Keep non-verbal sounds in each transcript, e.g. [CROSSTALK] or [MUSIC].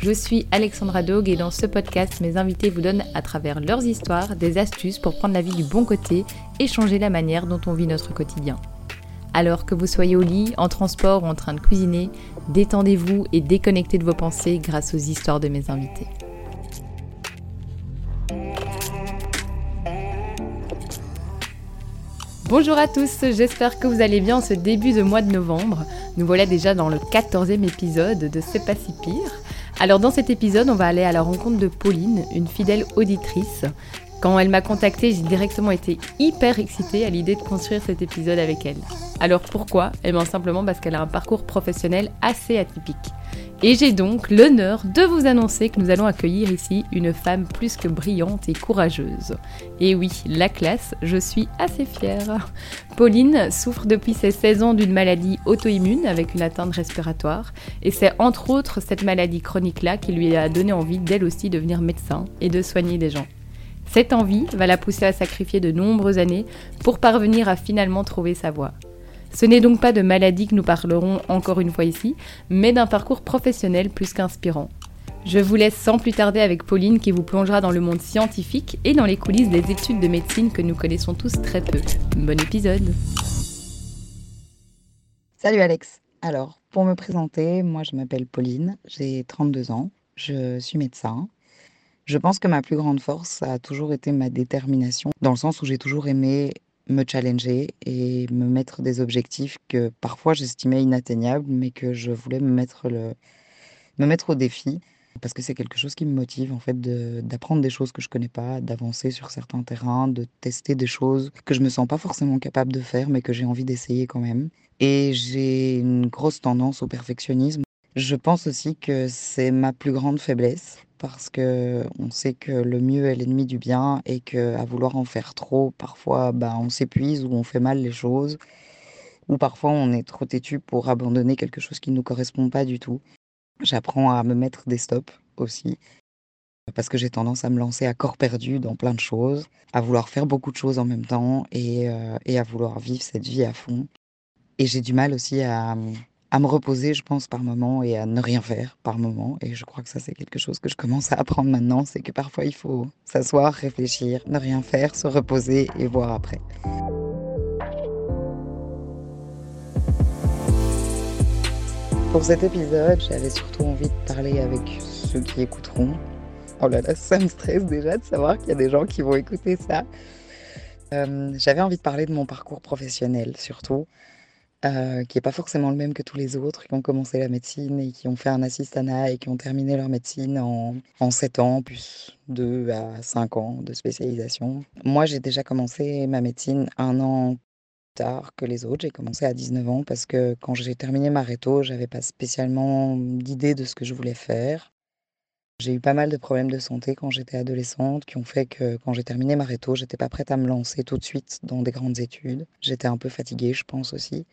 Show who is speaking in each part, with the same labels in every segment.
Speaker 1: Je suis Alexandra Dog et dans ce podcast, mes invités vous donnent à travers leurs histoires des astuces pour prendre la vie du bon côté et changer la manière dont on vit notre quotidien. Alors que vous soyez au lit, en transport ou en train de cuisiner, détendez-vous et déconnectez de vos pensées grâce aux histoires de mes invités. Bonjour à tous, j'espère que vous allez bien en ce début de mois de novembre. Nous voilà déjà dans le 14e épisode de C'est pas si pire. Alors dans cet épisode, on va aller à la rencontre de Pauline, une fidèle auditrice. Quand elle m'a contactée, j'ai directement été hyper excitée à l'idée de construire cet épisode avec elle. Alors pourquoi? Eh bien simplement parce qu'elle a un parcours professionnel assez atypique. Et j'ai donc l'honneur de vous annoncer que nous allons accueillir ici une femme plus que brillante et courageuse. Et oui, la classe, je suis assez fière. Pauline souffre depuis ses 16 ans d'une maladie auto-immune avec une atteinte respiratoire. Et c'est entre autres cette maladie chronique-là qui lui a donné envie d'elle aussi devenir médecin et de soigner des gens. Cette envie va la pousser à sacrifier de nombreuses années pour parvenir à finalement trouver sa voie. Ce n'est donc pas de maladie que nous parlerons encore une fois ici, mais d'un parcours professionnel plus qu'inspirant. Je vous laisse sans plus tarder avec Pauline qui vous plongera dans le monde scientifique et dans les coulisses des études de médecine que nous connaissons tous très peu. Bon épisode
Speaker 2: Salut Alex. Alors, pour me présenter, moi je m'appelle Pauline, j'ai 32 ans, je suis médecin. Je pense que ma plus grande force a toujours été ma détermination, dans le sens où j'ai toujours aimé me challenger et me mettre des objectifs que parfois j'estimais inatteignables, mais que je voulais me mettre, le, me mettre au défi. Parce que c'est quelque chose qui me motive, en fait, d'apprendre des choses que je connais pas, d'avancer sur certains terrains, de tester des choses que je me sens pas forcément capable de faire, mais que j'ai envie d'essayer quand même. Et j'ai une grosse tendance au perfectionnisme. Je pense aussi que c'est ma plus grande faiblesse parce que on sait que le mieux est l'ennemi du bien et que à vouloir en faire trop, parfois, bah, on s'épuise ou on fait mal les choses, ou parfois on est trop têtu pour abandonner quelque chose qui ne nous correspond pas du tout. J'apprends à me mettre des stops aussi, parce que j'ai tendance à me lancer à corps perdu dans plein de choses, à vouloir faire beaucoup de choses en même temps et, euh, et à vouloir vivre cette vie à fond. Et j'ai du mal aussi à, à me reposer, je pense, par moment et à ne rien faire par moment. Et je crois que ça, c'est quelque chose que je commence à apprendre maintenant, c'est que parfois il faut s'asseoir, réfléchir, ne rien faire, se reposer et voir après. Pour cet épisode, j'avais surtout envie de parler avec ceux qui écouteront. Oh là là, ça me stresse déjà de savoir qu'il y a des gens qui vont écouter ça. Euh, j'avais envie de parler de mon parcours professionnel surtout. Euh, qui n'est pas forcément le même que tous les autres qui ont commencé la médecine et qui ont fait un assistanat et qui ont terminé leur médecine en, en 7 ans, plus 2 à 5 ans de spécialisation. Moi, j'ai déjà commencé ma médecine un an plus tard que les autres. J'ai commencé à 19 ans parce que quand j'ai terminé ma réto, j'avais pas spécialement d'idée de ce que je voulais faire. J'ai eu pas mal de problèmes de santé quand j'étais adolescente qui ont fait que quand j'ai terminé ma réto, j'étais pas prête à me lancer tout de suite dans des grandes études. J'étais un peu fatiguée, je pense aussi.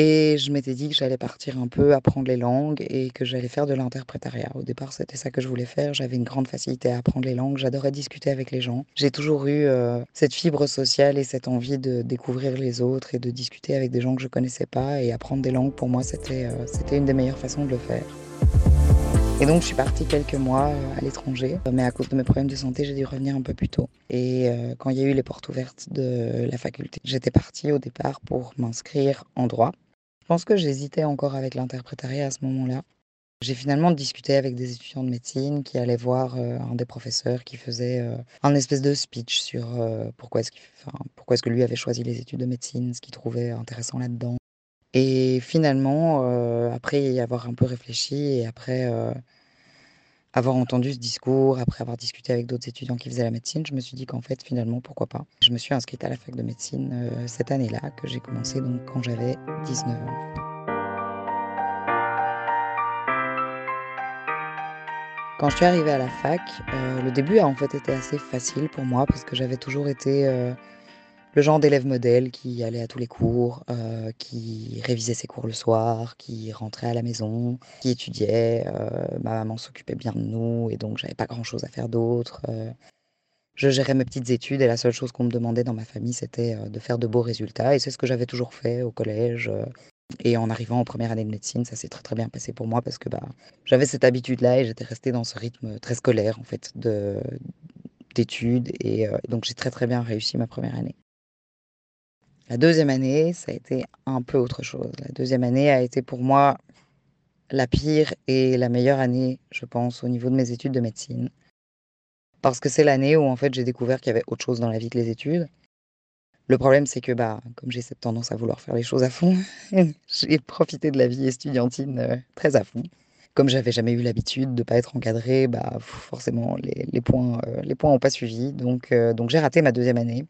Speaker 2: Et je m'étais dit que j'allais partir un peu apprendre les langues et que j'allais faire de l'interprétariat. Au départ, c'était ça que je voulais faire. J'avais une grande facilité à apprendre les langues. J'adorais discuter avec les gens. J'ai toujours eu euh, cette fibre sociale et cette envie de découvrir les autres et de discuter avec des gens que je connaissais pas. Et apprendre des langues, pour moi, c'était euh, c'était une des meilleures façons de le faire. Et donc, je suis partie quelques mois euh, à l'étranger, mais à cause de mes problèmes de santé, j'ai dû revenir un peu plus tôt. Et quand il y a eu les portes ouvertes de la faculté, j'étais partie au départ pour m'inscrire en droit. Pense que j'hésitais encore avec l'interprétariat à ce moment-là. J'ai finalement discuté avec des étudiants de médecine qui allaient voir euh, un des professeurs qui faisait euh, un espèce de speech sur euh, pourquoi est-ce est-ce que lui avait choisi les études de médecine, ce qu'il trouvait intéressant là-dedans. Et finalement, après y avoir un peu réfléchi et après avoir entendu ce discours, après avoir discuté avec d'autres étudiants qui faisaient la médecine, je me suis dit qu'en fait, finalement, pourquoi pas. Je me suis inscrite à la fac de médecine euh, cette année-là, que j'ai commencé donc quand j'avais 19 ans. Quand je suis arrivée à la fac, euh, le début a en fait été assez facile pour moi parce que j'avais toujours été euh, le genre d'élève modèle qui allait à tous les cours, euh, qui révisait ses cours le soir, qui rentrait à la maison, qui étudiait. ma maman s'occupait bien de nous et donc j'avais pas grand chose à faire d'autre. je gérais mes petites études et la seule chose qu'on me demandait dans ma famille c'était de faire de beaux résultats et c'est ce que j'avais toujours fait au collège. Et en arrivant en première année de médecine, ça s'est très très bien passé pour moi parce que bah, j'avais cette habitude-là et j'étais restée dans ce rythme très scolaire en fait de d'études et euh, donc j'ai très très bien réussi ma première année. La deuxième année, ça a été un peu autre chose. La deuxième année a été pour moi la pire et la meilleure année, je pense, au niveau de mes études de médecine. Parce que c'est l'année où en fait j'ai découvert qu'il y avait autre chose dans la vie que les études le problème, c'est que, bah, comme j'ai cette tendance à vouloir faire les choses à fond, [LAUGHS] j'ai profité de la vie estudiantine euh, très à fond. Comme j'avais jamais eu l'habitude de ne pas être encadrée, bah, forcément, les, points euh, les points n'ont pas suivi. Donc, euh, donc j'ai raté ma deuxième année.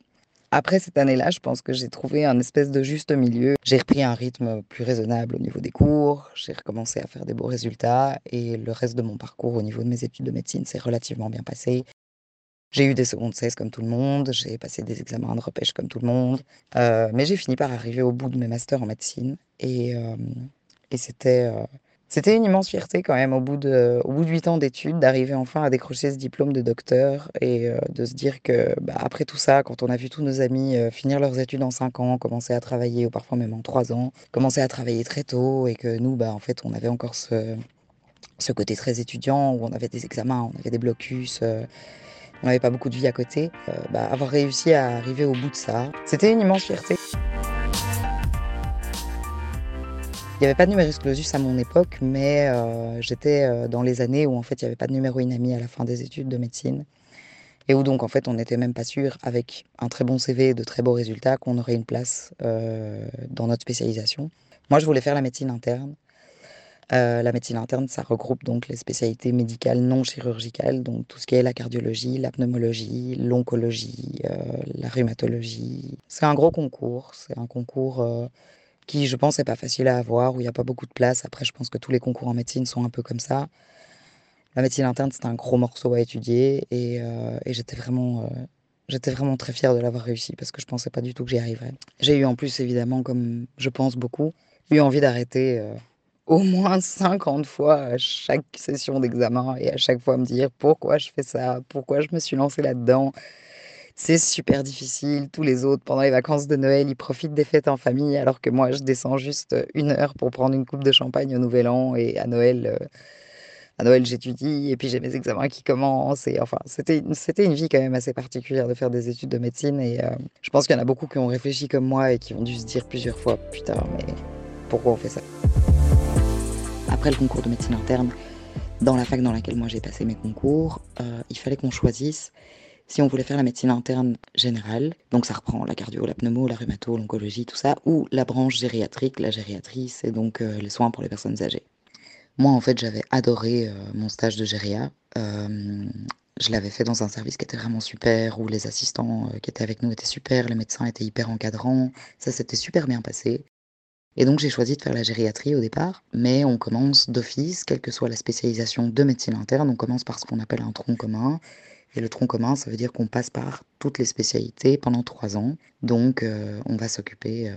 Speaker 2: Après cette année-là, je pense que j'ai trouvé un espèce de juste milieu. J'ai repris un rythme plus raisonnable au niveau des cours, j'ai recommencé à faire des beaux résultats et le reste de mon parcours au niveau de mes études de médecine s'est relativement bien passé. J'ai eu des secondes 16 comme tout le monde, j'ai passé des examens de repêche comme tout le monde, euh, mais j'ai fini par arriver au bout de mes masters en médecine et, euh, et c'était euh, c'était une immense fierté quand même au bout de 8 ans d'études d'arriver enfin à décrocher ce diplôme de docteur et de se dire que bah, après tout ça, quand on a vu tous nos amis finir leurs études en 5 ans, commencer à travailler ou parfois même en 3 ans, commencer à travailler très tôt et que nous bah en fait on avait encore ce côté très étudiant où on avait des examens, on avait des blocus on n'avait pas beaucoup de vie à côté. Euh, bah, avoir réussi à arriver au bout de ça, c'était une immense fierté. Il n'y avait pas de numerus clausus à mon époque, mais euh, j'étais euh, dans les années où en fait il n'y avait pas de numéro inami à la fin des études de médecine. Et où donc en fait on n'était même pas sûr, avec un très bon CV et de très beaux résultats, qu'on aurait une place dans notre spécialisation. Moi je voulais faire la médecine interne. Euh, la médecine interne, ça regroupe donc les spécialités médicales non chirurgicales, donc tout ce qui est la cardiologie, la pneumologie, l'oncologie, euh, la rhumatologie. C'est un gros concours, c'est un concours euh, qui, je pense, n'est pas facile à avoir, où il n'y a pas beaucoup de place. Après, je pense que tous les concours en médecine sont un peu comme ça. La médecine interne, c'est un gros morceau à étudier et, j'étais vraiment, j'étais vraiment très fière de l'avoir réussi parce que je pensais pas du tout que j'y arriverais. J'ai eu en plus, évidemment, comme je pense beaucoup, eu envie d'arrêter au moins [LAUGHS] 50 fois à chaque session d'examen et à chaque fois me dire pourquoi je fais ça, pourquoi je me suis lancée là-dedans. C'est super difficile. Tous les autres, pendant les vacances de Noël, ils profitent des fêtes en famille, alors que moi, je descends juste une heure pour prendre une coupe de champagne au Nouvel An et à Noël, euh, à Noël, j'étudie et puis j'ai mes examens qui commencent. C'était, une vie quand même assez particulière de faire des études de médecine. Et euh, je pense qu'il y en a beaucoup qui ont réfléchi comme moi et qui ont dû se dire plusieurs fois, putain, mais pourquoi on fait ça? Après le concours de médecine interne, dans la fac dans laquelle moi j'ai passé mes concours, euh, il fallait qu'on choisisse si on voulait faire la médecine interne générale, donc ça reprend la cardio, la pneumo, la rhumato, l'oncologie, tout ça, ou la branche gériatrique, la gériatrie, c'est donc euh, les soins pour les personnes âgées. Moi, en fait, j'avais adoré euh, mon stage de géria. je l'avais fait dans un service qui était vraiment super, où les assistants qui étaient avec nous étaient super, les médecins étaient hyper encadrants. Ça s'était super bien passé. Et donc j'ai choisi de faire la gériatrie au départ, mais on commence d'office, quelle que soit la spécialisation de médecine interne, on commence par ce qu'on appelle un tronc commun. Et le tronc commun, ça veut dire qu'on passe par toutes les spécialités pendant trois ans. Donc euh, on va s'occuper, euh,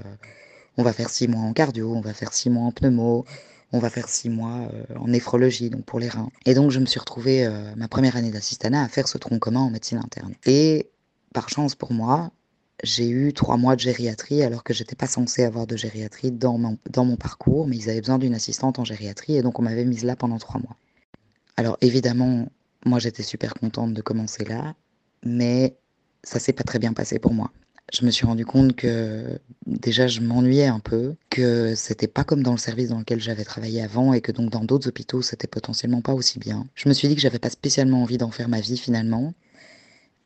Speaker 2: on va faire six mois en cardio, on va faire six mois en pneumo, on va faire six mois euh, en néphrologie, donc pour les reins. Et donc je me suis retrouvée ma première année d'assistanat à faire ce tronc commun en médecine interne. Et par chance pour moi, j'ai eu trois mois de gériatrie alors que j'étais pas censée avoir de gériatrie dans mon, dans mon parcours, mais ils avaient besoin d'une assistante en gériatrie et donc on m'avait mise là pendant trois mois. Alors évidemment, moi j'étais super contente de commencer là, mais ça s'est pas très bien passé pour moi. Je me suis rendu compte que déjà je m'ennuyais un peu, que c'était pas comme dans le service dans lequel j'avais travaillé avant et que donc dans d'autres hôpitaux c'était potentiellement pas aussi bien. Je me suis dit que j'avais pas spécialement envie d'en faire ma vie finalement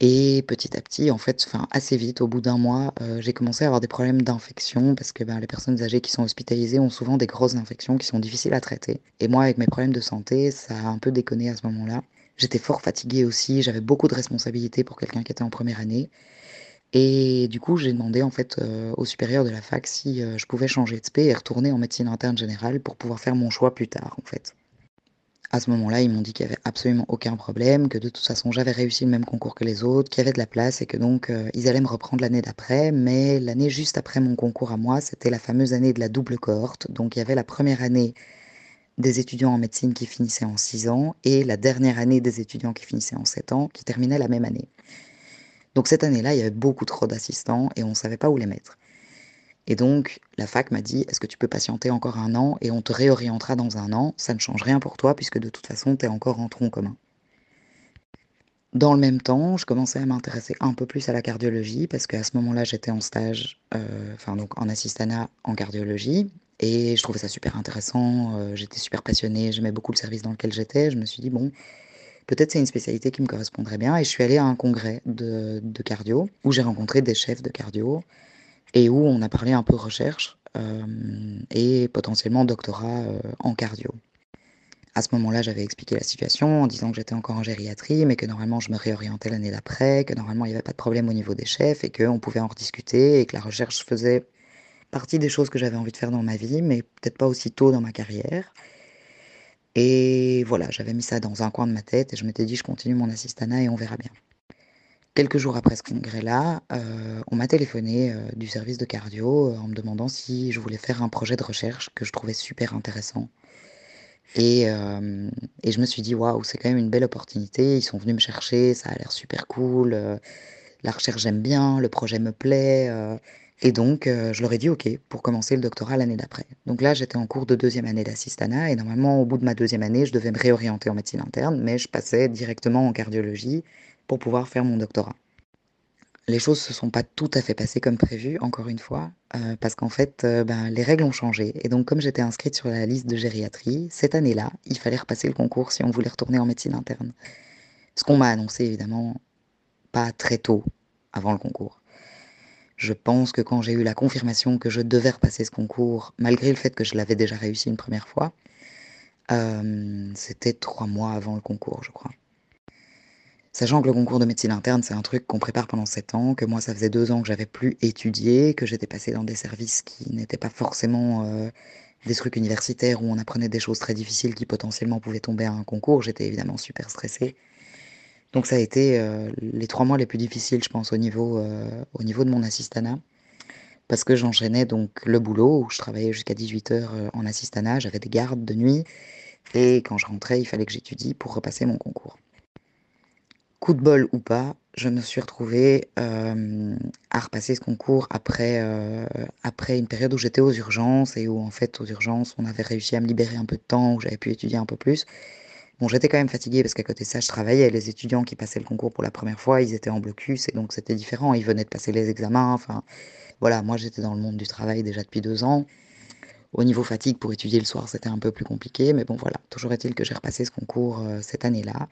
Speaker 2: et petit à petit, en fait, enfin assez vite, au bout d'un mois, euh, j'ai commencé à avoir des problèmes d'infection parce que ben, les personnes âgées qui sont hospitalisées ont souvent des grosses infections qui sont difficiles à traiter. Et moi, avec mes problèmes de santé, ça a un peu déconné à ce moment-là. J'étais fort fatiguée aussi, j'avais beaucoup de responsabilités pour quelqu'un qui était en première année. Et du coup, j'ai demandé en fait euh, au supérieur de la fac si euh, je pouvais changer de spé et retourner en médecine interne générale pour pouvoir faire mon choix plus tard en fait. À ce moment-là, ils m'ont dit qu'il y avait absolument aucun problème, que de toute façon j'avais réussi le même concours que les autres, qu'il y avait de la place et que donc euh, ils allaient me reprendre l'année d'après. Mais l'année juste après mon concours à moi, c'était la fameuse année de la double cohorte. Donc il y avait la première année des étudiants en médecine qui finissaient en 6 ans et la dernière année des étudiants qui finissaient en 7 ans qui terminaient la même année. Donc cette année-là, il y avait beaucoup trop d'assistants et on ne savait pas où les mettre. Et donc la fac m'a dit, est-ce que tu peux patienter encore un an et on te réorientera dans un an? Ça ne change rien pour toi puisque de toute façon, tu es encore en tronc commun. Dans le même temps, je commençais à m'intéresser un peu plus à la cardiologie parce qu'à ce moment-là, j'étais en stage, euh, enfin donc en assistanat en cardiologie et je trouvais ça super intéressant. euh, j'étais super passionnée, j'aimais beaucoup le service dans lequel j'étais. Je me suis dit bon, peut-être c'est une spécialité qui me correspondrait bien et je suis allée à un congrès de, cardio où j'ai rencontré des chefs de cardio et où on a parlé un peu recherche euh, et potentiellement doctorat euh, en cardio. À ce moment-là, j'avais expliqué la situation en disant que j'étais encore en gériatrie, mais que normalement je me réorientais l'année d'après, que normalement il n'y avait pas de problème au niveau des chefs et qu'on pouvait en rediscuter et que la recherche faisait partie des choses que j'avais envie de faire dans ma vie, mais peut-être pas aussi tôt dans ma carrière. Et voilà, j'avais mis ça dans un coin de ma tête et je m'étais dit je continue mon assistanat et on verra bien. Quelques jours après ce congrès-là, euh, on m'a téléphoné euh, du service de cardio euh, en me demandant si je voulais faire un projet de recherche que je trouvais super intéressant. Et, et je me suis dit, waouh, c'est quand même une belle opportunité. Ils sont venus me chercher, ça a l'air super cool. la recherche, j'aime bien, le projet me plaît. Et donc, euh, je leur ai dit OK pour commencer le doctorat l'année d'après. Donc là, j'étais en cours de deuxième année d'assistanat et normalement, au bout de ma deuxième année, je devais me réorienter en médecine interne, mais je passais directement en cardiologie pour pouvoir faire mon doctorat. Les choses se sont pas tout à fait passées comme prévu, encore une fois, euh, parce qu'en fait, euh, ben, les règles ont changé. Et donc, comme j'étais inscrite sur la liste de gériatrie, cette année-là, il fallait repasser le concours si on voulait retourner en médecine interne. Ce qu'on m'a annoncé, évidemment, pas très tôt avant le concours. Je pense que quand j'ai eu la confirmation que je devais repasser ce concours, malgré le fait que je l'avais déjà réussi une première fois, euh, c'était trois mois avant le concours, je crois. Sachant que le concours de médecine interne, c'est un truc qu'on prépare pendant sept ans, que moi, ça faisait deux ans que j'avais plus étudié, que j'étais passée dans des services qui n'étaient pas forcément euh, des trucs universitaires où on apprenait des choses très difficiles qui potentiellement pouvaient tomber à un concours. J'étais évidemment super stressée. Donc ça a été euh, les trois mois les plus difficiles, je pense, au niveau, euh, au niveau de mon assistanat. Parce que j'enchaînais donc le boulot, où je travaillais jusqu'à 18h en assistanat, j'avais des gardes de nuit, et quand je rentrais, il fallait que j'étudie pour repasser mon concours. Coup de bol ou pas, je me suis retrouvée euh, à repasser ce concours après, euh, après une période où j'étais aux urgences et où en fait aux urgences on avait réussi à me libérer un peu de temps, où j'avais pu étudier un peu plus. Bon, j'étais quand même fatiguée parce qu'à côté de ça, je travaillais. Les étudiants qui passaient le concours pour la première fois, ils étaient en blocus et donc c'était différent. Ils venaient de passer les examens. Enfin, voilà, moi j'étais dans le monde du travail déjà depuis deux ans. Au niveau fatigue, pour étudier le soir, c'était un peu plus compliqué. Mais bon, voilà, toujours est-il que j'ai repassé ce concours euh, cette année-là.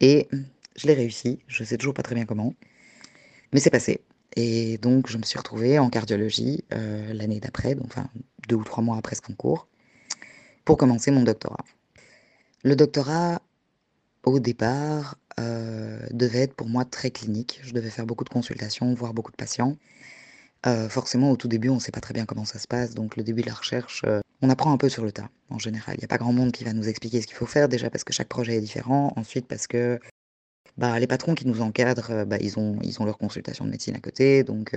Speaker 2: Et je l'ai réussi. Je sais toujours pas très bien comment. Mais c'est passé. Et donc, je me suis retrouvée en cardiologie euh, l'année d'après, enfin deux ou trois mois après ce concours, pour commencer mon doctorat. Le doctorat, au départ, euh, devait être pour moi très clinique. Je devais faire beaucoup de consultations, voir beaucoup de patients. Euh, forcément, au tout début, on ne sait pas très bien comment ça se passe, donc le début de la recherche, euh, on apprend un peu sur le tas, en général. Il n'y a pas grand monde qui va nous expliquer ce qu'il faut faire, déjà parce que chaque projet est différent, ensuite parce que bah, les patrons qui nous encadrent, bah, ils, ont, ils leur consultation de médecine à côté, donc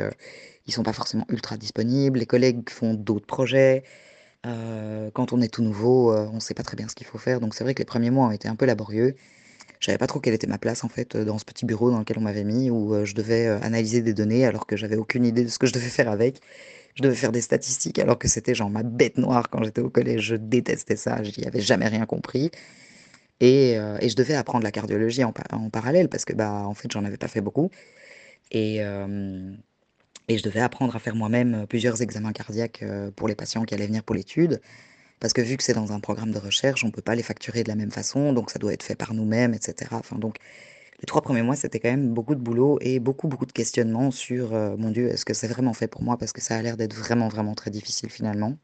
Speaker 2: ils sont pas forcément ultra disponibles. Les collègues font d'autres projets. Euh, quand on est tout nouveau, euh, on ne sait pas très bien ce qu'il faut faire. Donc c'est vrai que les premiers mois ont été un peu laborieux. Je savais pas trop quelle était ma place en fait euh, dans ce petit bureau dans lequel on m'avait mis, où je devais analyser des données alors que j'avais aucune idée de ce que je devais faire avec. Je devais faire des statistiques alors que c'était genre ma bête noire quand j'étais au collège. Je détestais ça, j'y avais jamais rien compris. Et, je devais apprendre la cardiologie en, pa- en parallèle parce que bah en fait j'en avais pas fait beaucoup. Et, et je devais apprendre à faire moi-même euh, plusieurs examens cardiaques euh, pour les patients qui allaient venir pour l'étude. Parce que vu que c'est dans un programme de recherche, on ne peut pas les facturer de la même façon, donc ça doit être fait par nous-mêmes, etc. Enfin, donc, les trois premiers mois, c'était quand même beaucoup de boulot et beaucoup, beaucoup de questionnements sur, euh, mon Dieu, est-ce que c'est vraiment fait pour moi? Parce que ça a l'air d'être vraiment, vraiment très difficile finalement.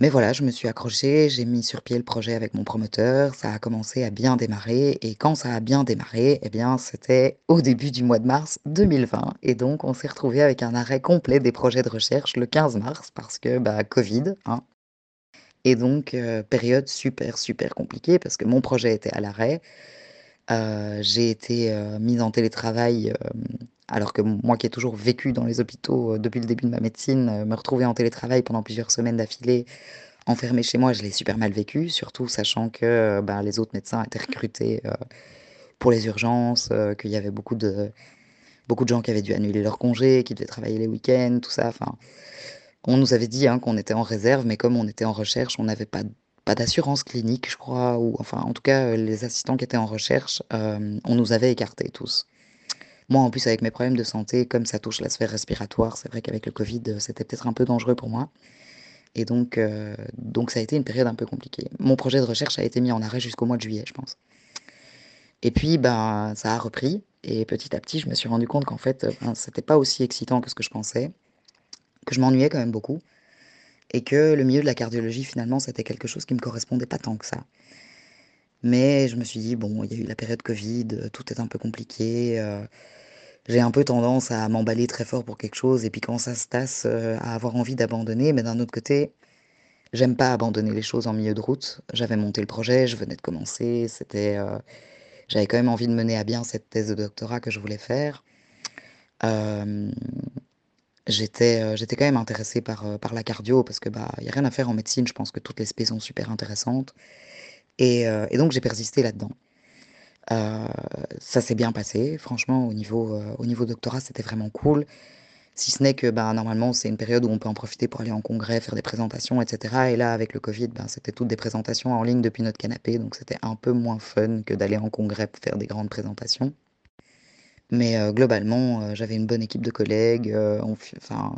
Speaker 2: Mais voilà, je me suis accrochée, j'ai mis sur pied le projet avec mon promoteur, ça a commencé à bien démarrer, et quand ça a bien démarré, eh bien, c'était au début du mois de mars 2020, et donc on s'est retrouvé avec un arrêt complet des projets de recherche le 15 mars, parce que, bah, Covid, hein. Et donc, période super, super compliquée parce que mon projet était à l'arrêt. j'ai été mise en télétravail alors que moi qui ai toujours vécu dans les hôpitaux depuis le début de ma médecine, me retrouver en télétravail pendant plusieurs semaines d'affilée, enfermée chez moi, je l'ai super mal vécu, surtout sachant que ben, les autres médecins étaient recrutés pour les urgences, qu'il y avait beaucoup de, beaucoup de gens qui avaient dû annuler leur congé, qui devaient travailler les week-ends, tout ça. Enfin, on nous avait dit hein, qu'on était en réserve, mais comme on était en recherche, on n'avait pas, pas d'assurance clinique, je crois, ou enfin, en tout cas, euh, les assistants qui étaient en recherche, euh, on nous avait écartés tous. Moi, en plus, avec mes problèmes de santé, comme ça touche la sphère respiratoire, c'est vrai qu'avec le Covid, euh, c'était peut-être un peu dangereux pour moi. Et donc, donc, ça a été une période un peu compliquée. Mon projet de recherche a été mis en arrêt jusqu'au mois de juillet, je pense. Et puis, ben, ça a repris. Et petit à petit, je me suis rendu compte qu'en fait, ben, c'était pas aussi excitant que ce que je pensais que je m'ennuyais quand même beaucoup et que le milieu de la cardiologie, finalement, c'était quelque chose qui me correspondait pas tant que ça. Mais je me suis dit, bon, il y a eu la période Covid, tout est un peu compliqué. Euh, j'ai un peu tendance à m'emballer très fort pour quelque chose et puis quand ça se tasse, euh, à avoir envie d'abandonner. Mais d'un autre côté, j'aime pas abandonner les choses en milieu de route. J'avais monté le projet, je venais de commencer, c'était, euh, j'avais quand même envie de mener à bien cette thèse de doctorat que je voulais faire. J'étais, euh, j'étais quand même intéressée par, euh, par la cardio parce que, bah, y a rien à faire en médecine. Je pense que toutes les spé sont super intéressantes et euh, et donc j'ai persisté là-dedans. ça s'est bien passé. Franchement, au niveau, au niveau doctorat, c'était vraiment cool. Si ce n'est que, bah, normalement, c'est une période où on peut en profiter pour aller en congrès, faire des présentations et cetera et là, avec le covid, ben, c'était toutes des présentations en ligne depuis notre canapé, donc c'était un peu moins fun que d'aller en congrès pour faire des grandes présentations. Mais euh, globalement, euh, j'avais une bonne équipe de collègues. Euh, on, enfin,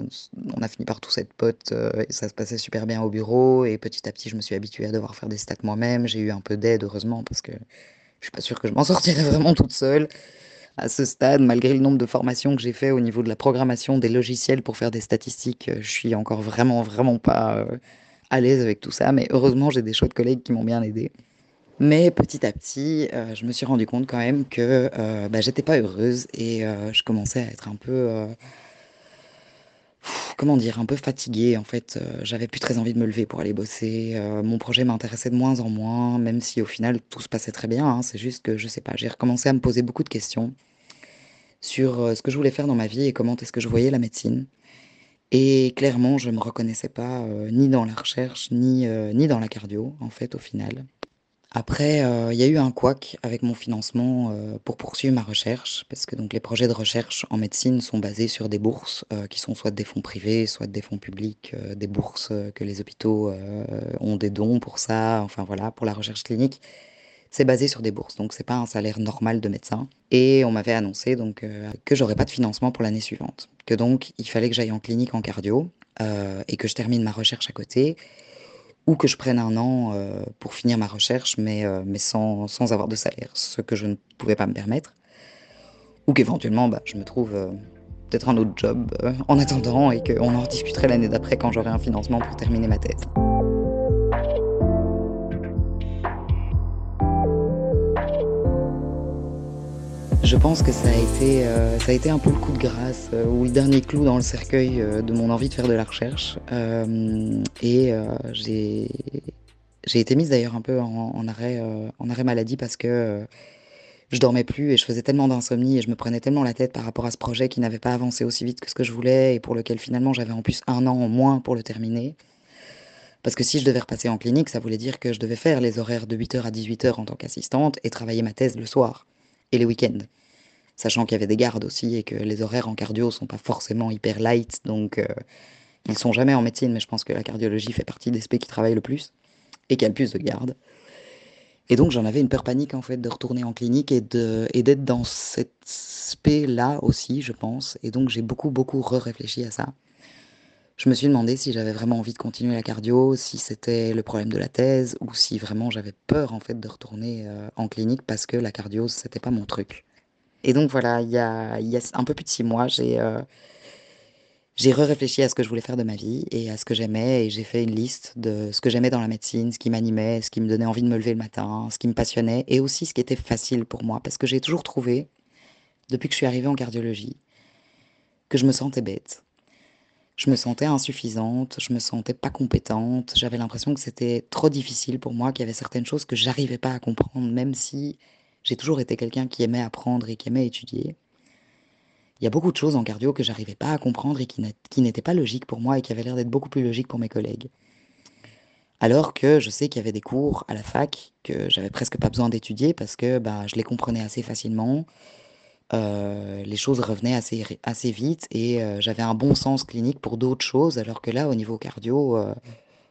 Speaker 2: on a fini par tous être potes et ça se passait super bien au bureau. Et petit à petit, je me suis habituée à devoir faire des stats moi-même. J'ai eu un peu d'aide, heureusement, parce que je suis pas sûre que je m'en [LAUGHS] sortirais vraiment toute seule à ce stade, malgré le nombre de formations que j'ai fait au niveau de la programmation des logiciels pour faire des statistiques. Je suis encore vraiment, vraiment pas à l'aise avec tout ça. Mais heureusement, j'ai des chouettes collègues qui m'ont bien aidé. Mais petit à petit, euh, je me suis rendu compte quand même que euh, bah, j'étais pas heureuse et euh, je commençais à être un peu, comment dire, un peu fatiguée en fait. j'avais plus très envie de me lever pour aller bosser. mon projet m'intéressait de moins en moins, même si au final tout se passait très bien. hein. C'est juste que je sais pas, j'ai recommencé à me poser beaucoup de questions sur ce que je voulais faire dans ma vie et comment est-ce que je voyais la médecine. Et clairement, je me reconnaissais pas ni dans la recherche ni ni dans la cardio en fait au final. Après, euh, il y a eu un couac avec mon financement, euh, pour poursuivre ma recherche, parce que donc les projets de recherche en médecine sont basés sur des bourses, euh, qui sont soit des fonds privés, soit des fonds publics, des bourses, que les hôpitaux, ont des dons pour ça, enfin voilà, pour la recherche clinique. C'est basé sur des bourses, donc c'est pas un salaire normal de médecin. Et on m'avait annoncé donc, que j'aurais pas de financement pour l'année suivante, que donc il fallait que j'aille en clinique en cardio, et que je termine ma recherche à côté ou que je prenne un an euh, pour finir ma recherche, mais, euh, sans, avoir de salaire, ce que je ne pouvais pas me permettre. Ou qu'éventuellement, bah, je me trouve euh, peut-être un autre job en attendant et qu'on en rediscuterait l'année d'après quand j'aurai un financement pour terminer ma thèse. Je pense que ça a été, euh, ça a été un peu le coup de grâce euh, ou le dernier clou dans le cercueil euh, de mon envie de faire de la recherche. et j'ai, j'ai été mise d'ailleurs un peu en, arrêt, en arrêt maladie parce que je dormais plus et je faisais tellement d'insomnie et je me prenais tellement la tête par rapport à ce projet qui n'avait pas avancé aussi vite que ce que je voulais et pour lequel finalement j'avais en plus un an en moins pour le terminer. Parce que si je devais repasser en clinique, ça voulait dire que je devais faire les horaires de 8h à 18h en tant qu'assistante et travailler ma thèse le soir et les week-ends. Sachant qu'il y avait des gardes aussi et que les horaires en cardio sont pas forcément hyper light, donc euh, ils sont jamais en médecine, mais je pense que la cardiologie fait partie des spé qui travaillent le plus et qui a plus de gardes. Et donc j'en avais une peur panique en fait de retourner en clinique et d'être dans cette spé là aussi, je pense. Et donc j'ai beaucoup beaucoup re-réfléchi à ça. Je me suis demandé si j'avais vraiment envie de continuer la cardio, si c'était le problème de la thèse ou si vraiment j'avais peur en fait de retourner euh, en clinique parce que la cardio c'était pas mon truc. Et donc voilà, il y a, un peu plus de six mois, j'ai euh, j'ai re-réfléchi à ce que je voulais faire de ma vie et à ce que j'aimais. Et j'ai fait une liste de ce que j'aimais dans la médecine, ce qui m'animait, ce qui me donnait envie de me lever le matin, ce qui me passionnait et aussi ce qui était facile pour moi. Parce que j'ai toujours trouvé, depuis que je suis arrivée en cardiologie, que je me sentais bête. Je me sentais insuffisante, je me sentais pas compétente, j'avais l'impression que c'était trop difficile pour moi, qu'il y avait certaines choses que j'arrivais pas à comprendre, même si j'ai toujours été quelqu'un qui aimait apprendre et qui aimait étudier. Il y a beaucoup de choses en cardio que j'arrivais pas à comprendre et qui n'étaient pas logiques pour moi et qui avaient l'air d'être beaucoup plus logiques pour mes collègues. Alors que je sais qu'il y avait des cours à la fac que j'avais presque pas besoin d'étudier parce que bah, je les comprenais assez facilement, euh, les choses revenaient assez, vite et euh, j'avais un bon sens clinique pour d'autres choses, alors que là, au niveau cardio, euh,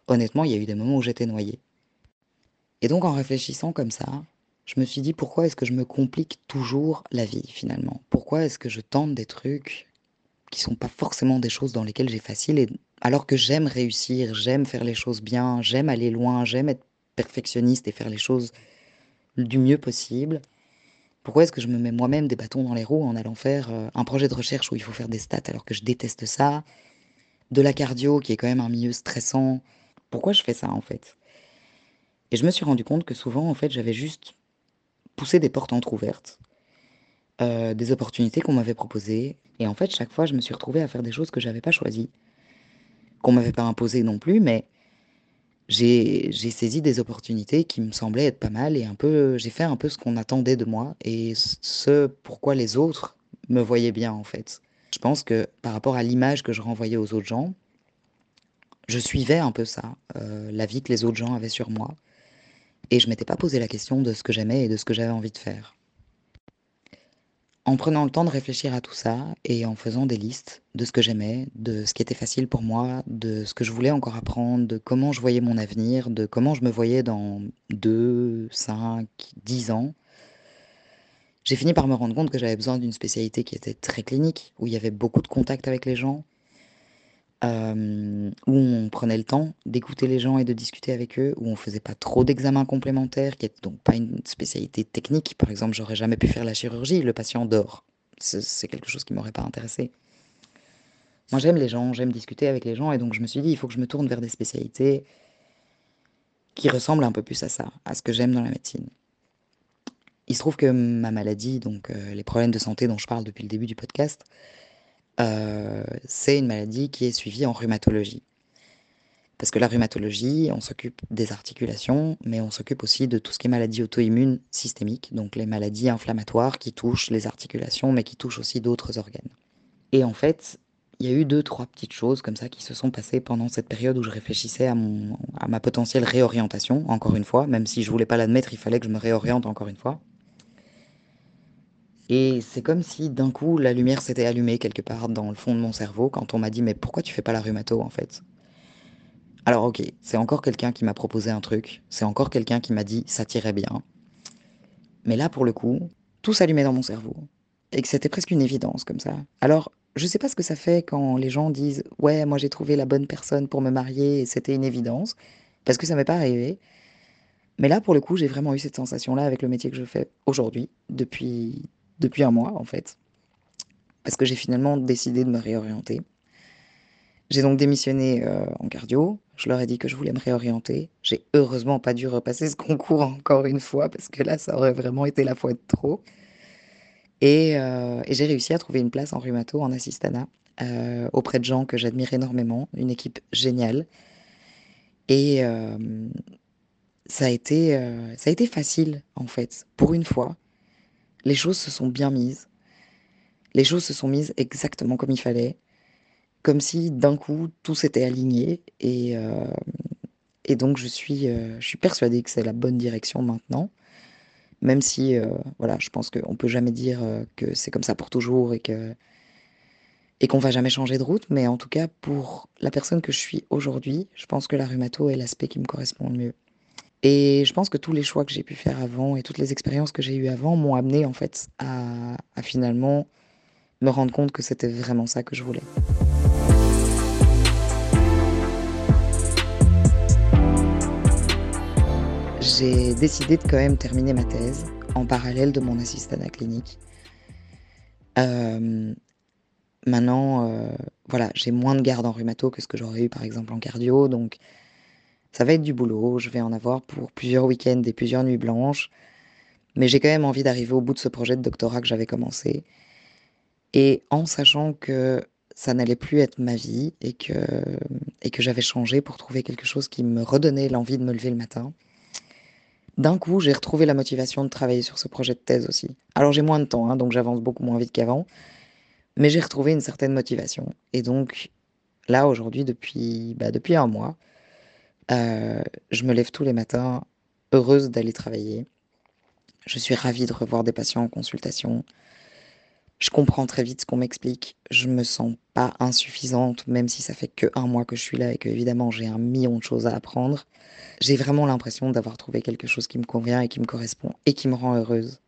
Speaker 2: honnêtement, il y a eu des moments où j'étais noyée. Et donc, en réfléchissant comme ça, je me suis dit pourquoi est-ce que je me complique toujours la vie finalement? Pourquoi est-ce que je tente des trucs qui sont pas forcément des choses dans lesquelles j'ai facile alors que j'aime réussir, j'aime faire les choses bien, j'aime aller loin, j'aime être perfectionniste et faire les choses du mieux possible? Pourquoi est-ce que je me mets moi-même des bâtons dans les roues en allant faire euh, un projet de recherche où il faut faire des stats alors que je déteste ça? De la cardio qui est quand même un milieu stressant. Pourquoi je fais ça en fait? Et je me suis rendu compte que souvent en fait j'avais juste poussé des portes entrouvertes, euh, des opportunités qu'on m'avait proposées. Et en fait chaque fois je me suis retrouvée à faire des choses que j'avais pas choisies, qu'on m'avait pas imposées non plus, mais j'ai saisi des opportunités qui me semblaient être pas mal et un peu, j'ai fait un peu ce qu'on attendait de moi et ce pourquoi les autres me voyaient bien en fait. Je pense que par rapport à l'image que je renvoyais aux autres gens, je suivais un peu ça, euh, la vie que les autres gens avaient sur moi. Et je m'étais pas posé la question de ce que j'aimais et de ce que j'avais envie de faire. En prenant le temps de réfléchir à tout ça et en faisant des listes de ce que j'aimais, de ce qui était facile pour moi, de ce que je voulais encore apprendre, de comment je voyais mon avenir, de comment je me voyais dans 2, 5, 10 ans, j'ai fini par me rendre compte que j'avais besoin d'une spécialité qui était très clinique, où il y avait beaucoup de contact avec les gens, où on prenait le temps d'écouter les gens et de discuter avec eux, où on faisait pas trop d'examens complémentaires, qui est donc pas une spécialité technique. Par exemple, j'aurais jamais pu faire la chirurgie, le patient dort. C'est quelque chose qui m'aurait pas intéressé. Moi, j'aime les gens, j'aime discuter avec les gens, et donc je me suis dit, il faut que je me tourne vers des spécialités qui ressemblent un peu plus à ça, à ce que j'aime dans la médecine. Il se trouve que ma maladie, donc euh, les problèmes de santé dont je parle depuis le début du podcast, euh, c'est une maladie qui est suivie en rhumatologie. Parce que la rhumatologie, on s'occupe des articulations, mais on s'occupe aussi de tout ce qui est maladie auto-immune systémique, donc les maladies inflammatoires qui touchent les articulations, mais qui touchent aussi d'autres organes. Et en fait, il y a eu deux, trois petites choses comme ça qui se sont passées pendant cette période où je réfléchissais à, mon, à ma potentielle réorientation, encore une fois, même si je voulais pas l'admettre, il fallait que je me réoriente encore une fois. Et c'est comme si d'un coup la lumière s'était allumée quelque part dans le fond de mon cerveau quand on m'a dit mais pourquoi tu fais pas la rhumato en fait? Alors ok, c'est encore quelqu'un qui m'a proposé un truc, c'est encore quelqu'un qui m'a dit ça tirait bien. Mais là pour le coup, tout s'allumait dans mon cerveau et que c'était presque une évidence comme ça. Alors je sais pas ce que ça fait quand les gens disent ouais moi j'ai trouvé la bonne personne pour me marier et c'était une évidence parce que ça m'est pas arrivé. Mais là, pour le coup, j'ai vraiment eu cette sensation-là avec le métier que je fais aujourd'hui, depuis depuis un mois en fait, parce que j'ai finalement décidé de me réorienter. J'ai donc démissionné euh, en cardio. Je leur ai dit que je voulais me réorienter. J'ai heureusement pas dû repasser ce concours [LAUGHS] encore une fois parce que là, ça aurait vraiment été la fois de trop. Et, euh, j'ai réussi à trouver une place en rhumato, en assistana, euh, auprès de gens que j'admire énormément, une équipe géniale. Et ça, a été, ça a été facile, en fait, pour une fois les choses se sont bien mises. Les choses se sont mises exactement comme il fallait. Comme si d'un coup tout s'était aligné. Et, euh, et donc je suis, euh, je suis persuadée que c'est la bonne direction maintenant. Même si, euh, voilà, je pense qu'on ne peut jamais dire que c'est comme ça pour toujours et que et qu'on va jamais changer de route. Mais en tout cas, pour la personne que je suis aujourd'hui, je pense que la rhumato est l'aspect qui me correspond le mieux. Et je pense que tous les choix que j'ai pu faire avant et toutes les expériences que j'ai eues avant m'ont amené en fait à, finalement me rendre compte que c'était vraiment ça que je voulais. J'ai décidé de quand même terminer ma thèse en parallèle de mon à clinique. Euh, maintenant, euh, voilà, j'ai moins de garde en rhumato que ce que j'aurais eu par exemple en cardio, donc ça va être du boulot, je vais en avoir pour plusieurs week-ends et plusieurs nuits blanches, mais j'ai quand même envie d'arriver au bout de ce projet de doctorat que j'avais commencé. Et en sachant que ça n'allait plus être ma vie et que, et que j'avais changé pour trouver quelque chose qui me redonnait l'envie de me lever le matin. D'un coup, j'ai retrouvé la motivation de travailler sur ce projet de thèse aussi. Alors j'ai moins de temps, hein, donc j'avance beaucoup moins vite qu'avant, mais j'ai retrouvé une certaine motivation. Et donc là, aujourd'hui, depuis, bah, depuis un mois, euh, je me lève tous les matins heureuse d'aller travailler. Je suis ravie de revoir des patients en consultation. Je comprends très vite ce qu'on m'explique. Je me sens pas insuffisante, même si ça fait que un mois que je suis là et que évidemment j'ai un million de choses à apprendre. J'ai vraiment l'impression d'avoir trouvé quelque chose qui me convient et qui me correspond et qui me rend heureuse.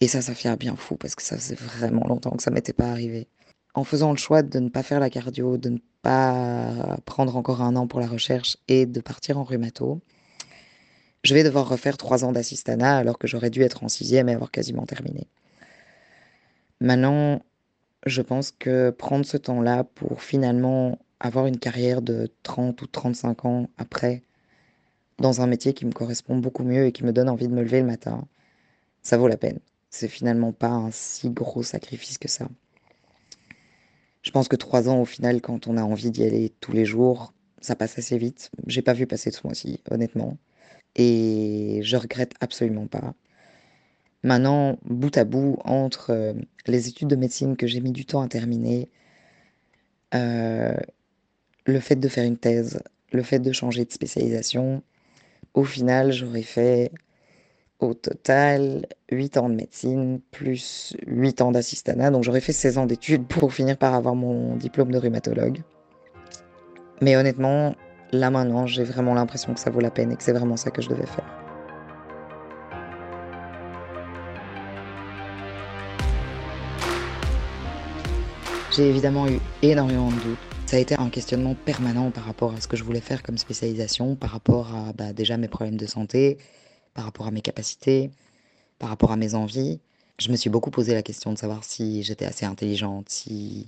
Speaker 2: Et ça, ça fait bien fou parce que ça faisait vraiment longtemps que ça m'était pas arrivé. En faisant le choix de ne pas faire la cardio, de ne pas prendre encore un an pour la recherche et de partir en rhumato, je vais devoir refaire trois ans d'assistanat alors que j'aurais dû être en sixième et avoir quasiment terminé. Maintenant, je pense que prendre ce temps-là pour finalement avoir une carrière de 30 ou 35 ans après, dans un métier qui me correspond beaucoup mieux et qui me donne envie de me lever le matin, ça vaut la peine. C'est finalement pas un si gros sacrifice que ça. Je pense que trois ans au final, quand on a envie d'y aller tous les jours, ça passe assez vite. J'ai pas vu passer ce mois-ci, honnêtement. Et je regrette absolument pas. Maintenant, bout à bout, entre euh, les études de médecine que j'ai mis du temps à terminer, euh, le fait de faire une thèse, le fait de changer de spécialisation, au final, j'aurais fait au total 8 ans de médecine plus 8 ans d'assistanat. Donc j'aurais fait 16 ans d'études pour finir par avoir mon diplôme de rhumatologue. Mais honnêtement, là maintenant, j'ai vraiment l'impression que ça vaut la peine et que c'est vraiment ça que je devais faire. J'ai évidemment eu énormément de doutes. Ça a été un questionnement permanent par rapport à ce que je voulais faire comme spécialisation, par rapport à bah, déjà mes problèmes de santé, par rapport à mes capacités, par rapport à mes envies. Je me suis beaucoup posé la question de savoir si j'étais assez intelligente, si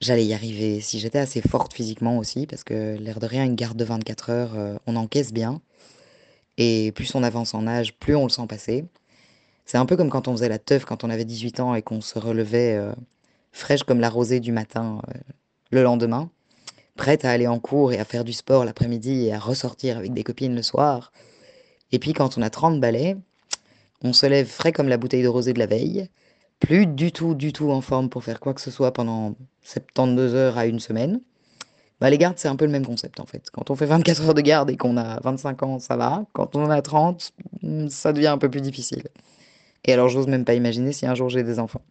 Speaker 2: j'allais y arriver, si j'étais assez forte physiquement aussi, parce que l'air de rien, une garde de 24 heures, euh, on encaisse bien. Et plus on avance en âge, plus on le sent passer. C'est un peu comme quand on faisait la teuf quand on avait 18 ans et qu'on se relevait euh, fraîche comme la rosée du matin euh, le lendemain, prête à aller en cours et à faire du sport l'après-midi et à ressortir avec des copines le soir. Et puis quand on a 30 balais, on se lève frais comme la bouteille de rosée de la veille, plus du tout, du tout en forme pour faire quoi que ce soit pendant 72 heures à une semaine. Bah, les gardes, c'est un peu le même concept en fait. Quand on fait 24 heures de garde et qu'on a 25 ans, ça va. Quand on en a 30, ça devient un peu plus difficile. Et alors, j'ose même pas imaginer si un jour j'ai des enfants.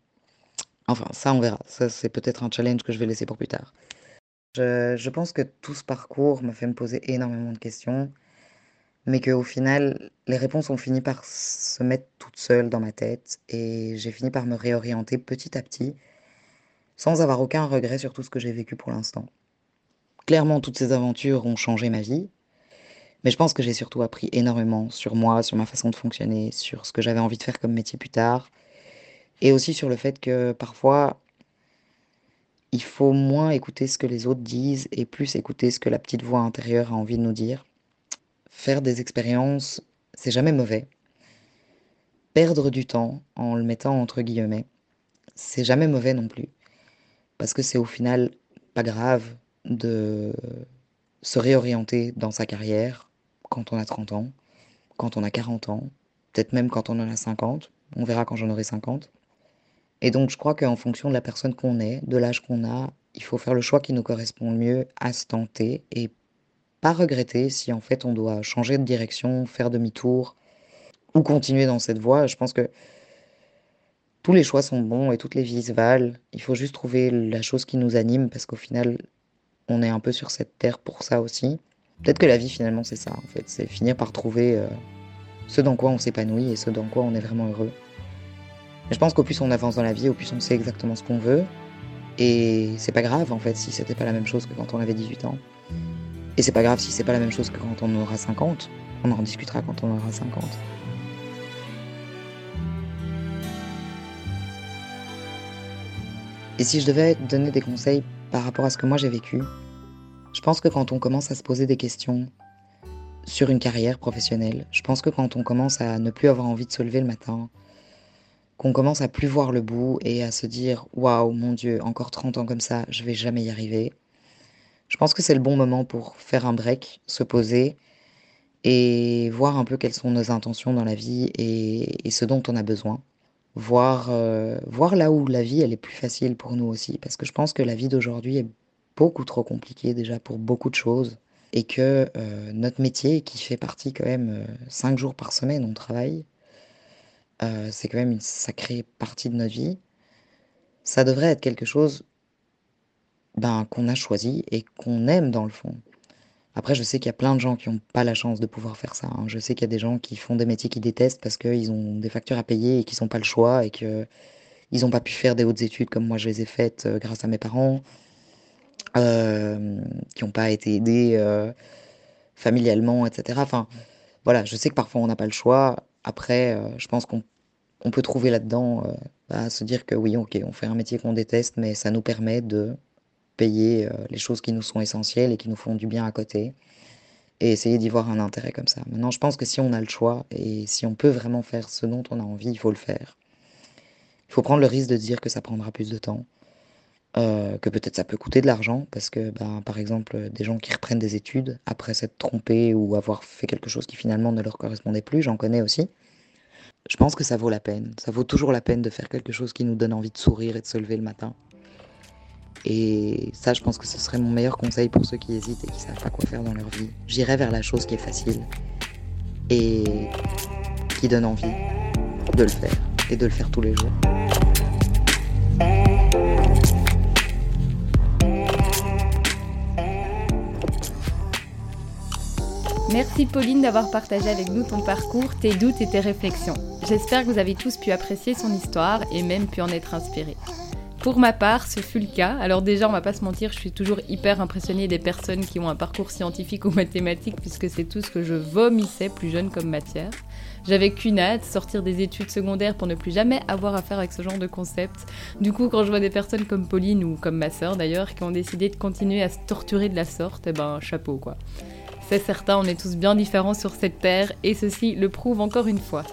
Speaker 2: Enfin, ça, on verra. Ça, c'est peut-être un challenge que je vais laisser pour plus tard. Je, pense que tout ce parcours m'a fait me poser énormément de questions, mais qu'au final, les réponses ont fini par se mettre toutes seules dans ma tête et j'ai fini par me réorienter petit à petit, sans avoir aucun regret sur tout ce que j'ai vécu pour l'instant. Clairement, toutes ces aventures ont changé ma vie, mais je pense que j'ai surtout appris énormément sur moi, sur ma façon de fonctionner, sur ce que j'avais envie de faire comme métier plus tard, et aussi sur le fait que parfois, il faut moins écouter ce que les autres disent et plus écouter ce que la petite voix intérieure a envie de nous dire. Faire des expériences, c'est jamais mauvais. Perdre du temps en le mettant entre guillemets, c'est jamais mauvais non plus. Parce que c'est au final pas grave de se réorienter dans sa carrière quand on a 30 ans, quand on a 40 ans, peut-être même quand on en a 50. On verra quand j'en aurai 50. Et donc, je crois qu'en fonction de la personne qu'on est, de l'âge qu'on a, il faut faire le choix qui nous correspond le mieux à se tenter et pas regretter si en fait on doit changer de direction, faire demi-tour ou continuer dans cette voie. Je pense que tous les choix sont bons et toutes les vies se valent. Il faut juste trouver la chose qui nous anime parce qu'au final, on est un peu sur cette terre pour ça aussi. Peut-être que la vie finalement c'est ça en fait, c'est finir par trouver euh, ce dans quoi on s'épanouit et ce dans quoi on est vraiment heureux je pense qu'au plus on avance dans la vie, au plus on sait exactement ce qu'on veut. Et c'est pas grave en fait si c'était pas la même chose que quand on avait 18 ans. Et c'est pas grave si c'est pas la même chose que quand on aura 50. On en discutera quand on aura 50. Et si je devais donner des conseils par rapport à ce que moi j'ai vécu, je pense que quand on commence à se poser des questions sur une carrière professionnelle, je pense que quand on commence à ne plus avoir envie de se lever le matin, qu'on commence à plus voir le bout et à se dire waouh, mon Dieu, encore 30 ans comme ça, je vais jamais y arriver. Je pense que c'est le bon moment pour faire un break, se poser et voir un peu quelles sont nos intentions dans la vie et, ce dont on a besoin. Voir, euh, voir là où la vie elle est plus facile pour nous aussi, parce que je pense que la vie d'aujourd'hui est beaucoup trop compliquée déjà pour beaucoup de choses et que euh, notre métier qui fait partie quand même euh, cinq jours par semaine on travaille, euh, c'est quand même une sacrée partie de notre vie. Ça devrait être quelque chose ben, qu'on a choisi et qu'on aime dans le fond. Après, je sais qu'il y a plein de gens qui n'ont pas la chance de pouvoir faire ça. hein. Je sais qu'il y a des gens qui font des métiers qu'ils détestent parce qu'ils ont des factures à payer et qu'ils n'ont pas le choix et qu'ils n'ont pas pu faire des hautes études comme moi je les ai faites euh, grâce à mes parents, euh, qui n'ont pas été aidés familialement, etc. Enfin, voilà, je sais que parfois on n'a pas le choix. Après, euh, je pense qu'on peut trouver là-dedans euh, à se dire que oui, ok, on fait un métier qu'on déteste, mais ça nous permet de payer euh, les choses qui nous sont essentielles et qui nous font du bien à côté et essayer d'y voir un intérêt comme ça. Maintenant, je pense que si on a le choix et si on peut vraiment faire ce dont on a envie, il faut le faire. Il faut prendre le risque de dire que ça prendra plus de temps, que peut-être ça peut coûter de l'argent, parce que, ben, par exemple, des gens qui reprennent des études après s'être trompés ou avoir fait quelque chose qui finalement ne leur correspondait plus, j'en connais aussi je pense que ça vaut la peine. Ça vaut toujours la peine de faire quelque chose qui nous donne envie de sourire et de se lever le matin. Et ça, je pense que ce serait mon meilleur conseil pour ceux qui hésitent et qui savent pas quoi faire dans leur vie. J'irai vers la chose qui est facile et qui donne envie de le faire et de le faire tous les jours.
Speaker 1: Merci Pauline d'avoir partagé avec nous ton parcours, tes doutes et tes réflexions. J'espère que vous avez tous pu apprécier son histoire et même pu en être inspiré. Pour ma part, ce fut le cas. Alors déjà, on va pas se mentir, je suis toujours hyper impressionnée des personnes qui ont un parcours scientifique ou mathématique puisque c'est tout ce que je vomissais plus jeune comme matière. J'avais qu'une hâte, sortir des études secondaires pour ne plus jamais avoir affaire avec ce genre de concept. Du coup, quand je vois des personnes comme Pauline ou comme ma sœur d'ailleurs qui ont décidé de continuer à se torturer de la sorte, eh ben chapeau quoi. C'est certain, on est tous bien différents sur cette terre et ceci le prouve encore une fois.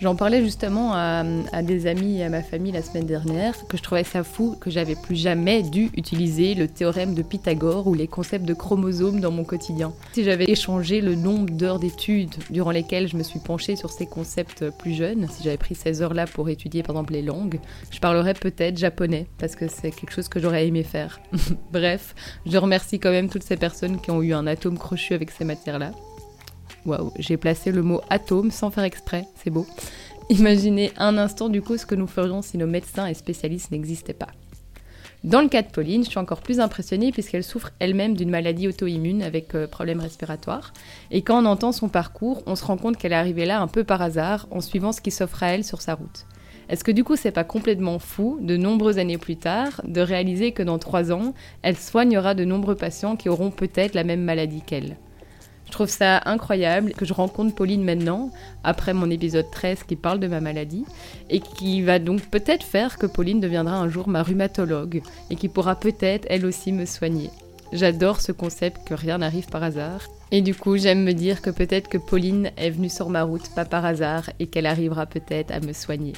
Speaker 1: J'en parlais justement à, des amis et à ma famille la semaine dernière, que je trouvais ça fou que j'avais plus jamais dû utiliser le théorème de Pythagore ou les concepts de chromosomes dans mon quotidien. Si j'avais échangé le nombre d'heures d'études durant lesquelles je me suis penchée sur ces concepts plus jeunes, si j'avais pris ces heures-là pour étudier par exemple les langues, je parlerais peut-être japonais, parce que c'est quelque chose que j'aurais aimé faire. [LAUGHS] Bref, je remercie quand même toutes ces personnes qui ont eu un atome crochu avec ces matières-là. Waouh, j'ai placé le mot atome sans faire exprès, c'est beau. Imaginez un instant du coup ce que nous ferions si nos médecins et spécialistes n'existaient pas. Dans le cas de Pauline, je suis encore plus impressionnée puisqu'elle souffre elle-même d'une maladie auto-immune avec euh, problèmes respiratoires. Et quand on entend son parcours, on se rend compte qu'elle est arrivée là un peu par hasard en suivant ce qui s'offre à elle sur sa route. Est-ce que du coup c'est pas complètement fou, de nombreuses années plus tard, de réaliser que dans trois ans, elle soignera de nombreux patients qui auront peut-être la même maladie qu'elle? Trouve ça incroyable que je rencontre Pauline maintenant, après mon épisode 13 qui parle de ma maladie, et qui va donc peut-être faire que Pauline deviendra un jour ma rhumatologue, et qui pourra peut-être elle aussi me soigner. J'adore ce concept que rien n'arrive par hasard. Et du coup, j'aime me dire que peut-être que Pauline est venue sur ma route pas par hasard et qu'elle arrivera peut-être à me soigner.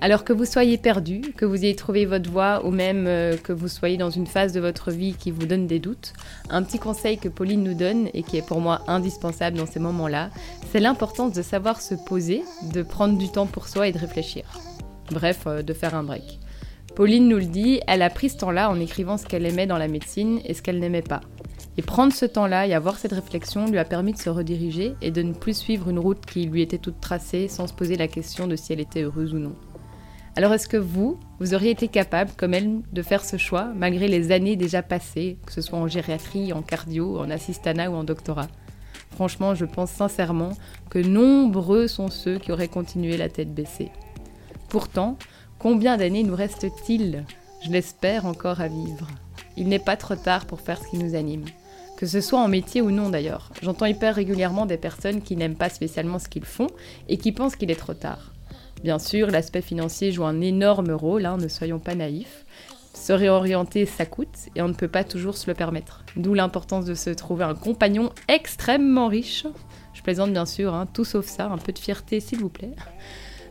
Speaker 1: Alors que vous soyez perdu, que vous ayez trouvé votre voie ou même euh, que vous soyez dans une phase de votre vie qui vous donne des doutes, un petit conseil que Pauline nous donne et qui est pour moi indispensable dans ces moments-là, c'est l'importance de savoir se poser, de prendre du temps pour soi et de réfléchir. Bref, euh, de faire un break. Pauline nous le dit, elle a pris ce temps-là en écrivant ce qu'elle aimait dans la médecine et ce qu'elle n'aimait pas. Et prendre ce temps-là et avoir cette réflexion lui a permis de se rediriger et de ne plus suivre une route qui lui était toute tracée sans se poser la question de si elle était heureuse ou non. Alors est-ce que vous, vous auriez été capable, comme elle, de faire ce choix, malgré les années déjà passées, que ce soit en gériatrie, en cardio, en assistana ou en doctorat? Franchement, je pense sincèrement que nombreux sont ceux qui auraient continué la tête baissée. Pourtant, combien d'années nous reste-t-il, je l'espère, encore à vivre Il n'est pas trop tard pour faire ce qui nous anime. Que ce soit en métier ou non d'ailleurs. J'entends hyper régulièrement des personnes qui n'aiment pas spécialement ce qu'ils font et qui pensent qu'il est trop tard. Bien sûr, l'aspect financier joue un énorme rôle, hein, ne soyons pas naïfs. Se réorienter, ça coûte et on ne peut pas toujours se le permettre. D'où l'importance de se trouver un compagnon extrêmement riche. Je plaisante bien sûr, hein, tout sauf ça, un peu de fierté s'il vous plaît.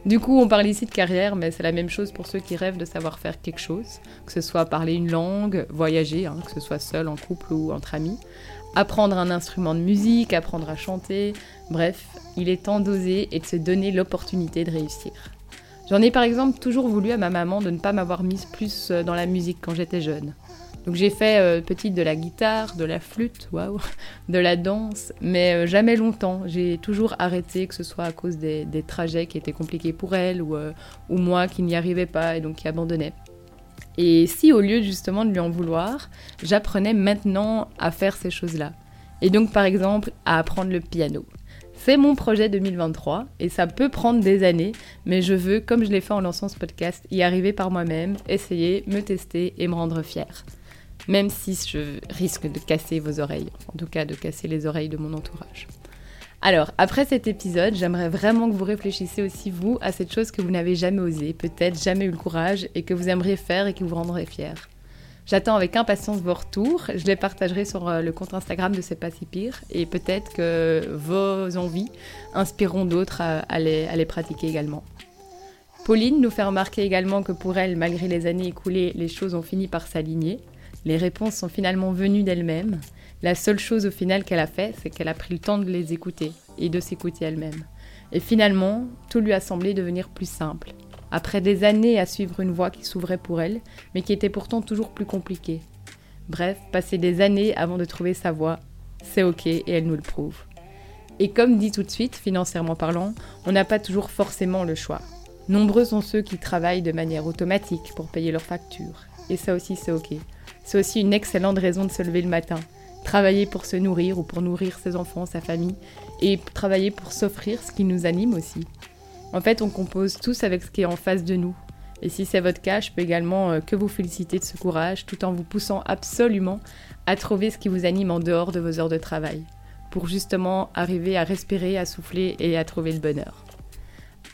Speaker 1: Du coup, on parle ici de carrière, mais c'est la même chose pour ceux qui rêvent de savoir faire quelque chose, que ce soit parler une langue, voyager, hein, que ce soit seul, en couple ou entre amis, apprendre un instrument de musique, apprendre à chanter, bref, il est temps d'oser et de se donner l'opportunité de réussir. J'en ai par exemple toujours voulu à ma maman de ne pas m'avoir mise plus euh, dans la musique quand j'étais jeune. Donc j'ai fait euh, petite de la guitare, de la flûte, waouh, [LAUGHS] de la danse, mais euh, jamais longtemps. J'ai toujours arrêté, que ce soit à cause des, trajets qui étaient compliqués pour elle ou, ou moi qui n'y arrivais pas et donc qui abandonnais. Et si au lieu justement de lui en vouloir, j'apprenais maintenant à faire ces choses-là. Et donc par exemple à apprendre le piano. C'est mon projet 2023 et ça peut prendre des années, mais je veux, comme je l'ai fait en lançant ce podcast, y arriver par moi-même, essayer, me tester et me rendre fière. Même si je risque de casser vos oreilles, en tout cas de casser les oreilles de mon entourage. Alors, après cet épisode, j'aimerais vraiment que vous réfléchissiez aussi, vous, à cette chose que vous n'avez jamais osé, peut-être jamais eu le courage, et que vous aimeriez faire et qui vous rendrait fier. J'attends avec impatience vos retours. Je les partagerai sur euh, le compte Instagram de C'est pas si pire. Et peut-être que vos envies inspireront d'autres à, les, pratiquer également. Pauline nous fait remarquer également que pour elle, malgré les années écoulées, les choses ont fini par s'aligner. Les réponses sont finalement venues d'elle-même. La seule chose au final qu'elle a fait, c'est qu'elle a pris le temps de les écouter et de s'écouter elle-même. Et finalement, tout lui a semblé devenir plus simple après des années à suivre une voie qui s'ouvrait pour elle, mais qui était pourtant toujours plus compliquée. Bref, passer des années avant de trouver sa voie, c'est ok et elle nous le prouve. Et comme dit tout de suite, financièrement parlant, on n'a pas toujours forcément le choix. Nombreux sont ceux qui travaillent de manière automatique pour payer leurs factures. Et ça aussi, c'est ok. C'est aussi une excellente raison de se lever le matin. Travailler pour se nourrir ou pour nourrir ses enfants, sa famille. Et travailler pour s'offrir ce qui nous anime aussi. En fait, on compose tous avec ce qui est en face de nous. Et si c'est votre cas, je peux également euh, que vous féliciter de ce courage, tout en vous poussant absolument à trouver ce qui vous anime en dehors de vos heures de travail, pour justement arriver à respirer, à souffler et à trouver le bonheur.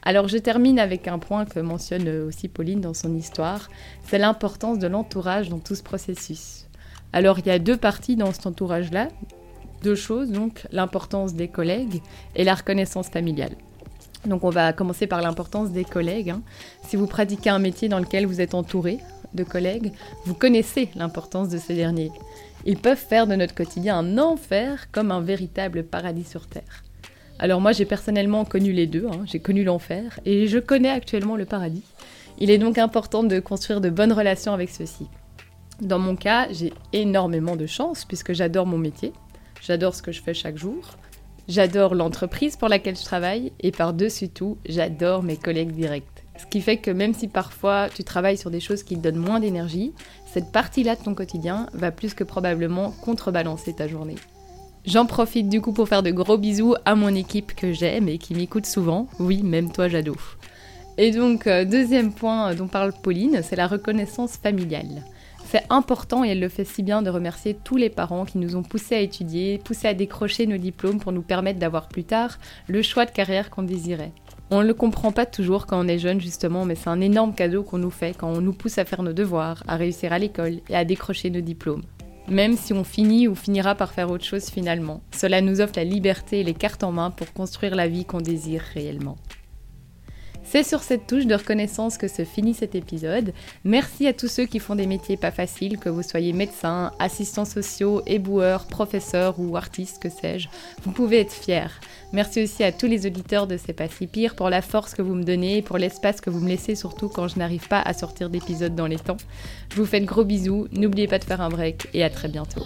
Speaker 1: Alors je termine avec un point que mentionne aussi Pauline dans son histoire, c'est l'importance de l'entourage dans tout ce processus. Alors il y a deux parties dans cet entourage-là, deux choses, donc l'importance des collègues et la reconnaissance familiale. Donc on va commencer par l'importance des collègues. Hein. Si vous pratiquez un métier dans lequel vous êtes entouré de collègues, vous connaissez l'importance de ces derniers. Ils peuvent faire de notre quotidien un enfer comme un véritable paradis sur Terre. Alors moi j'ai personnellement connu les deux, hein. j'ai connu l'enfer et je connais actuellement le paradis. Il est donc important de construire de bonnes relations avec ceux-ci. Dans mon cas, j'ai énormément de chance puisque j'adore mon métier, j'adore ce que je fais chaque jour, J'adore l'entreprise pour laquelle je travaille et par-dessus tout, j'adore mes collègues directs. Ce qui fait que même si parfois tu travailles sur des choses qui te donnent moins d'énergie, cette partie-là de ton quotidien va plus que probablement contrebalancer ta journée. J'en profite du coup pour faire de gros bisous à mon équipe que j'aime et qui m'écoute souvent. Oui, même toi, Jado. Et donc, euh, deuxième point dont parle Pauline, c'est la reconnaissance familiale. C'est important et elle le fait si bien de remercier tous les parents qui nous ont poussés à étudier, poussés à décrocher nos diplômes pour nous permettre d'avoir plus tard le choix de carrière qu'on désirait. On ne le comprend pas toujours quand on est jeune justement, mais c'est un énorme cadeau qu'on nous fait quand on nous pousse à faire nos devoirs, à réussir à l'école et à décrocher nos diplômes. Même si on finit ou finira par faire autre chose finalement, cela nous offre la liberté et les cartes en main pour construire la vie qu'on désire réellement. C'est sur cette touche de reconnaissance que se finit cet épisode. Merci à tous ceux qui font des métiers pas faciles, que vous soyez médecins, assistants sociaux, éboueurs, professeurs ou artistes, que sais-je. Vous pouvez être fiers. Merci aussi à tous les auditeurs de C'est pas si pire pour la force que vous me donnez et pour l'espace que vous me laissez, surtout quand je n'arrive pas à sortir d'épisodes dans les temps. Je vous fais de gros bisous, n'oubliez pas de faire un break et à très bientôt.